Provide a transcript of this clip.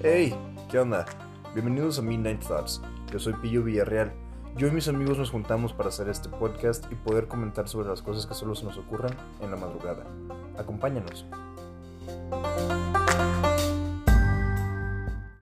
Hey, ¿qué onda? Bienvenidos a Midnight Thoughts. Yo soy Pillo Villarreal. Yo y mis amigos nos juntamos para hacer este podcast y poder comentar sobre las cosas que solo se nos ocurran en la madrugada. Acompáñanos.